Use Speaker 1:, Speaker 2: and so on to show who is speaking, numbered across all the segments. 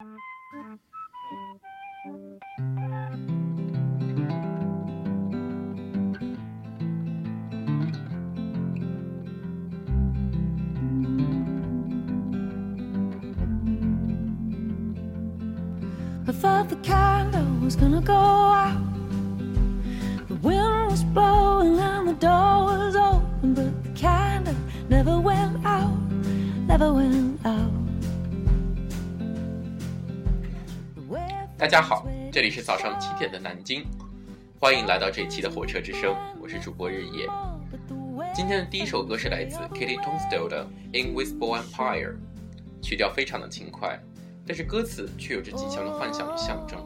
Speaker 1: I thought the candle was gonna go out. The wind was blowing and the door was open, but the candle never went out, never went out.
Speaker 2: 大家好，这里是早上七点的南京，欢迎来到这一期的火车之声，我是主播日夜。今天的第一首歌是来自 Kitty t o n s t o l 的《Invisible Empire》，曲调非常的轻快，但是歌词却有着极强的幻想与象征。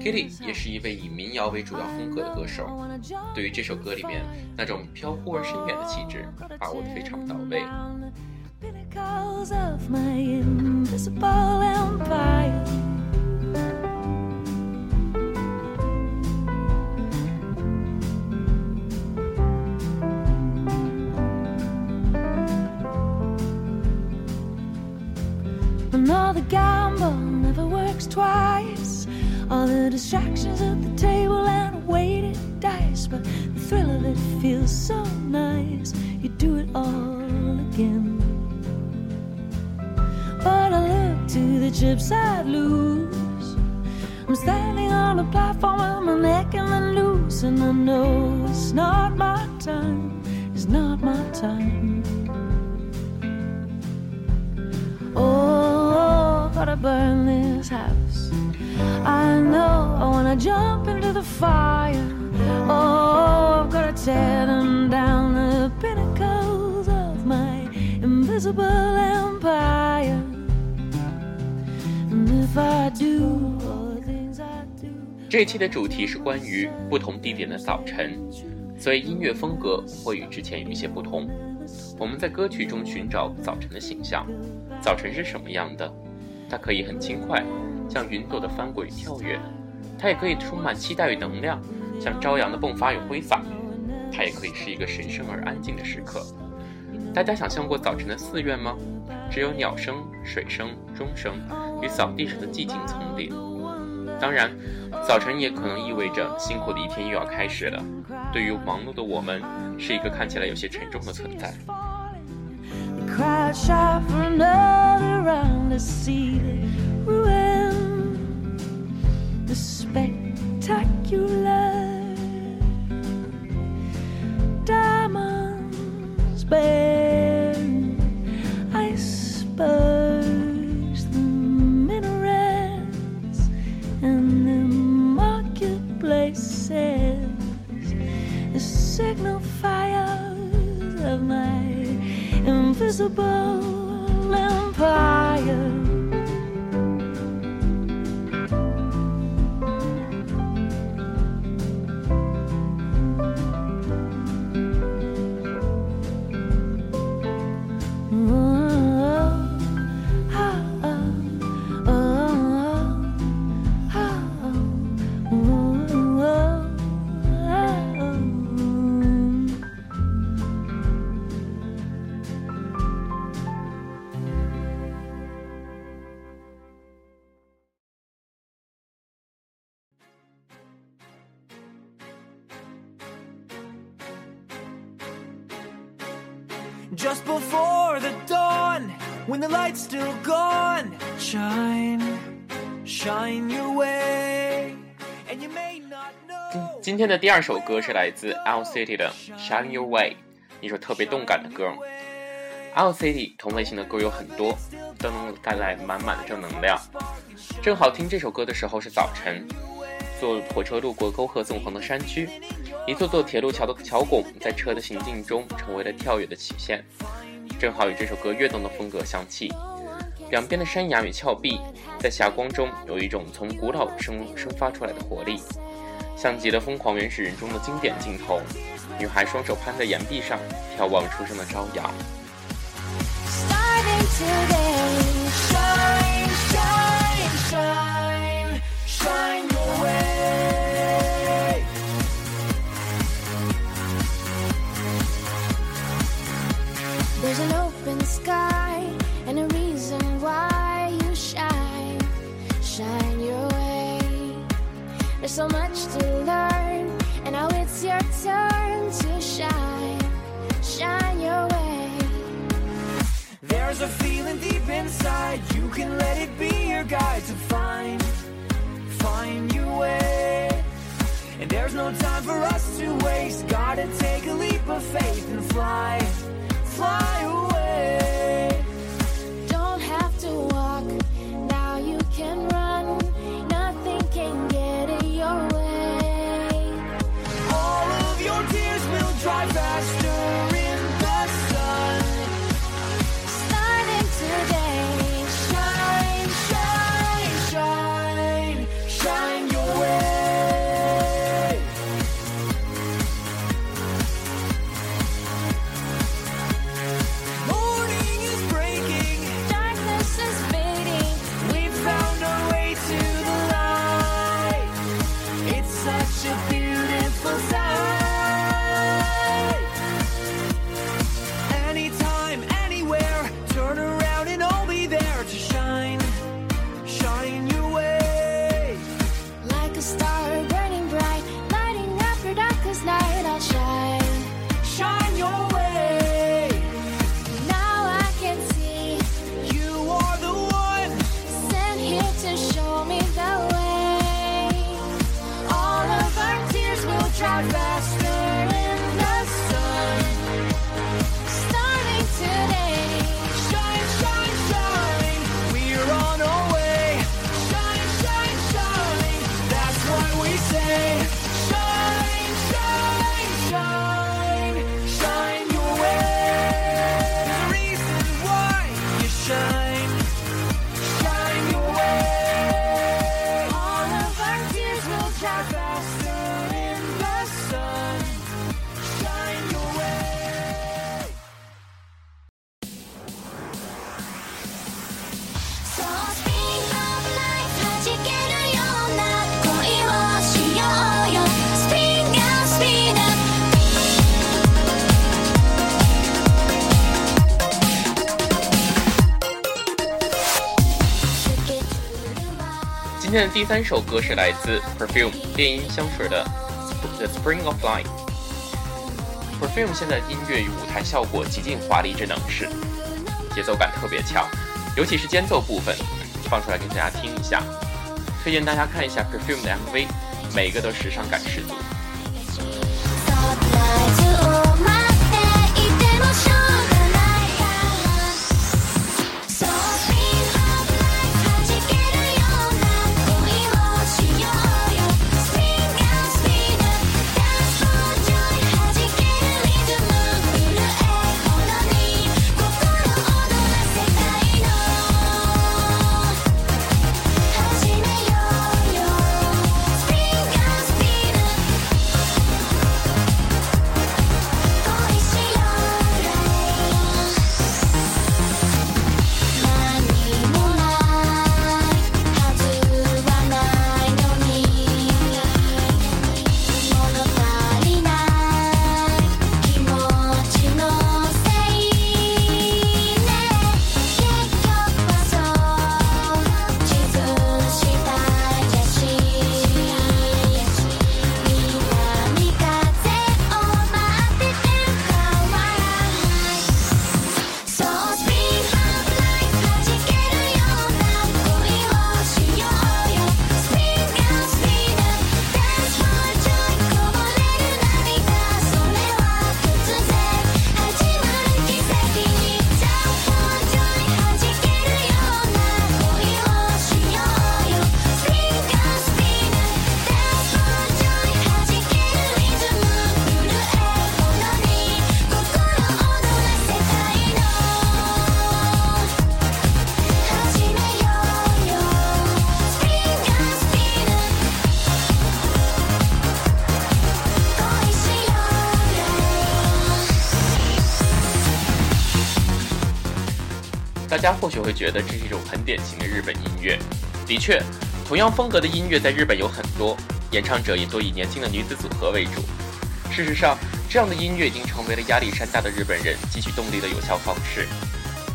Speaker 2: Kitty 也是一位以民谣为主要风格的歌手，对于这首歌里面那种飘忽而深远的气质，把握的非常到位。
Speaker 1: Gamble never works twice. All the distractions at the table and a weighted dice, but the thrill of it feels so nice. You do it all again. But I look to the chips I'd lose. I'm standing on a platform with my neck in the noose, and I know it's not my time. It's not my time. Oh, burn this house. I know I wanna jump into the fire. Oh, I've gotta tear them down the pinnacles of my invisible empire. And if I do all the things I do.
Speaker 2: 这一期的主题是关于不同地点的早晨，所以音乐风格会与之前有一些不同。我们在歌曲中寻找早晨的形象，早晨是什么样的？它可以很轻快，像云朵的翻滚与跳跃；它也可以充满期待与能量，像朝阳的迸发与挥洒；它也可以是一个神圣而安静的时刻。大家想象过早晨的寺院吗？只有鸟声、水声、钟声与扫地时的寂静丛林。当然，早晨也可能意味着辛苦的一天又要开始了。对于忙碌的我们，是一个看起来有些沉重的存在。
Speaker 1: The crowd shout for another round to see the ruin, the spectacular diamonds burn, icebergs, the minarets, and the marketplaces, the signal fires of my invisible empire.
Speaker 3: Just before the dawn, when the light's still gone, shine, shine your way, and you may not know.
Speaker 2: 今天的第二首歌是来自 L City 的《Shine Your Way》，一首特别动感的歌。L City 同类型的歌有很多，都能带来满满的正能量。正好听这首歌的时候是早晨，坐火车路过沟壑纵横的山区，一座座铁路桥的桥拱在车的行进中成为了跳跃的曲线，正好与这首歌跃动的风格相契。两边的山崖与峭壁在霞光中有一种从古老生生发出来的活力，像极了《疯狂原始人》中的经典镜头，女孩双手攀在岩壁上，眺望初升的朝阳。
Speaker 4: There's a
Speaker 5: feeling deep inside, you can let it be your guide to find, find your way. And there's no time for us to waste, gotta take a leap of faith and fly, fly away.
Speaker 6: 天的第三首歌是来自 Perfume 电音香水的《The Spring of Life》。Perfume 现在音乐与舞台效果极尽华丽之能事，节奏感特别强，尤其是间奏部分，放出来给大家听一下。推荐大家看一下 Perfume 的 MV，每个都时尚感十足。家或许会觉得这是一种很典型的日本音乐。的确，同样风格的音乐在日本有很多，演唱者也多以年轻的女子组合为主。事实上，这样的音乐已经成为了压力山大的日本人汲取动力的有效方式。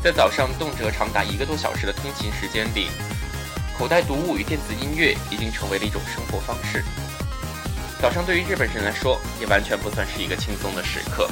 Speaker 6: 在早上动辄长达一个多小时的通勤时间里，口袋读物与电子音乐已经成为了一种生活方式。
Speaker 2: 早上对于日本人来说，也完全不算是一个轻松的时刻。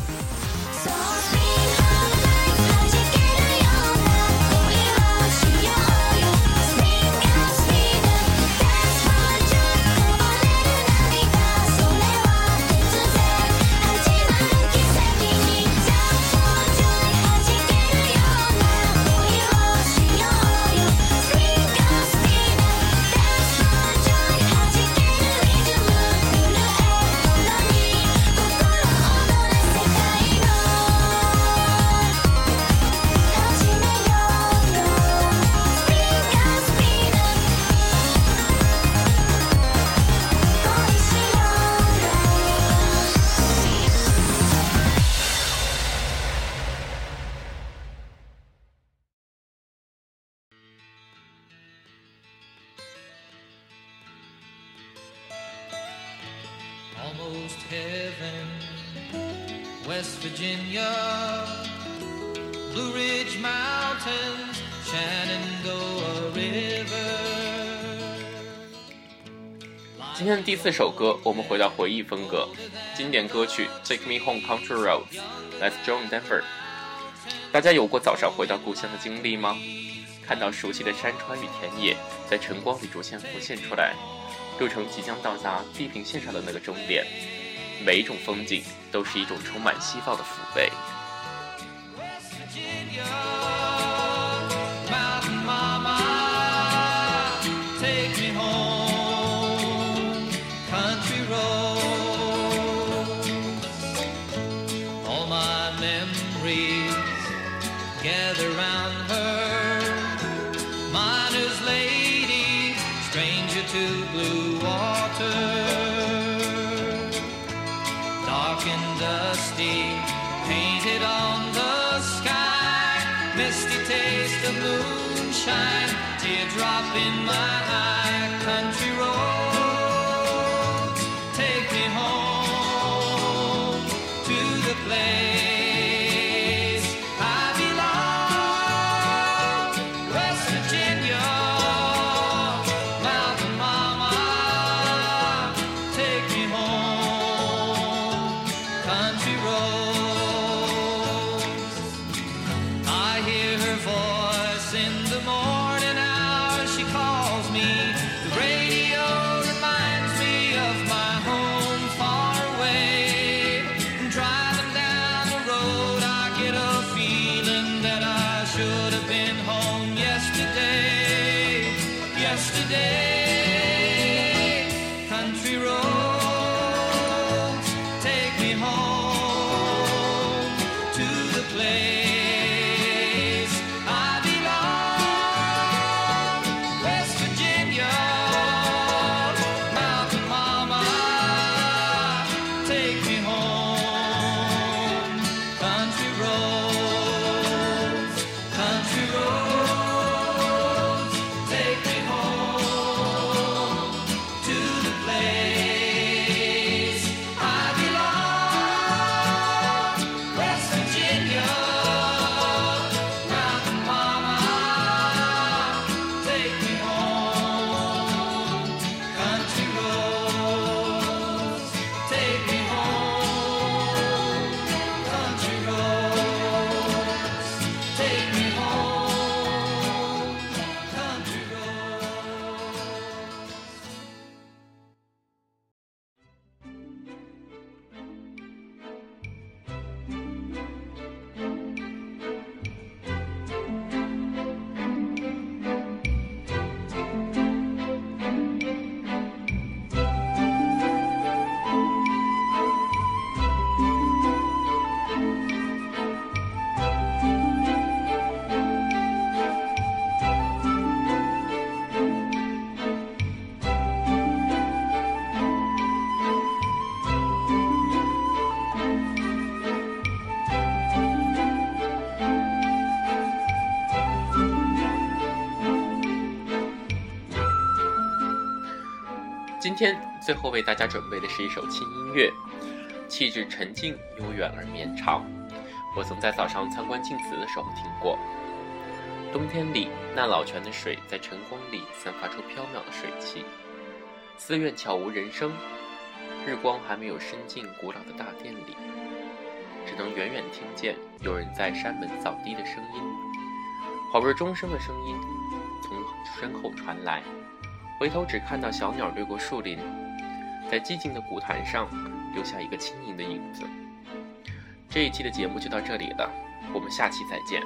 Speaker 3: Heaven. West Virginia, Blue Ridge Mountains, Shenandoah River.
Speaker 2: 今天的第四首歌，我们回到回忆风格，经典歌曲《Take Me Home Country Roads》，来自 John Denver。大家有过早上回到故乡的经历吗？看到熟悉的山川与田野在晨光里逐渐浮现出来，路程即将到达地平线上的那个终点，每一种风景都是一种充满希望的抚慰。
Speaker 3: Virginia, Yesterday,
Speaker 2: 今天最后为大家准备的是一首轻音乐，气质沉静、悠远而绵长。我曾在早上参观镜子的时候听过。冬天里，那老泉的水在晨光里散发出飘渺的水汽。寺院悄无人声，日光还没有伸进古老的大殿里，只能远远听见有人在山门扫地的声音，恍若钟声的声音从身后传来。回头只看到小鸟掠过树林，在寂静的古潭上留下一个轻盈的影子。这一期的节目就到这里了，我们下期再见。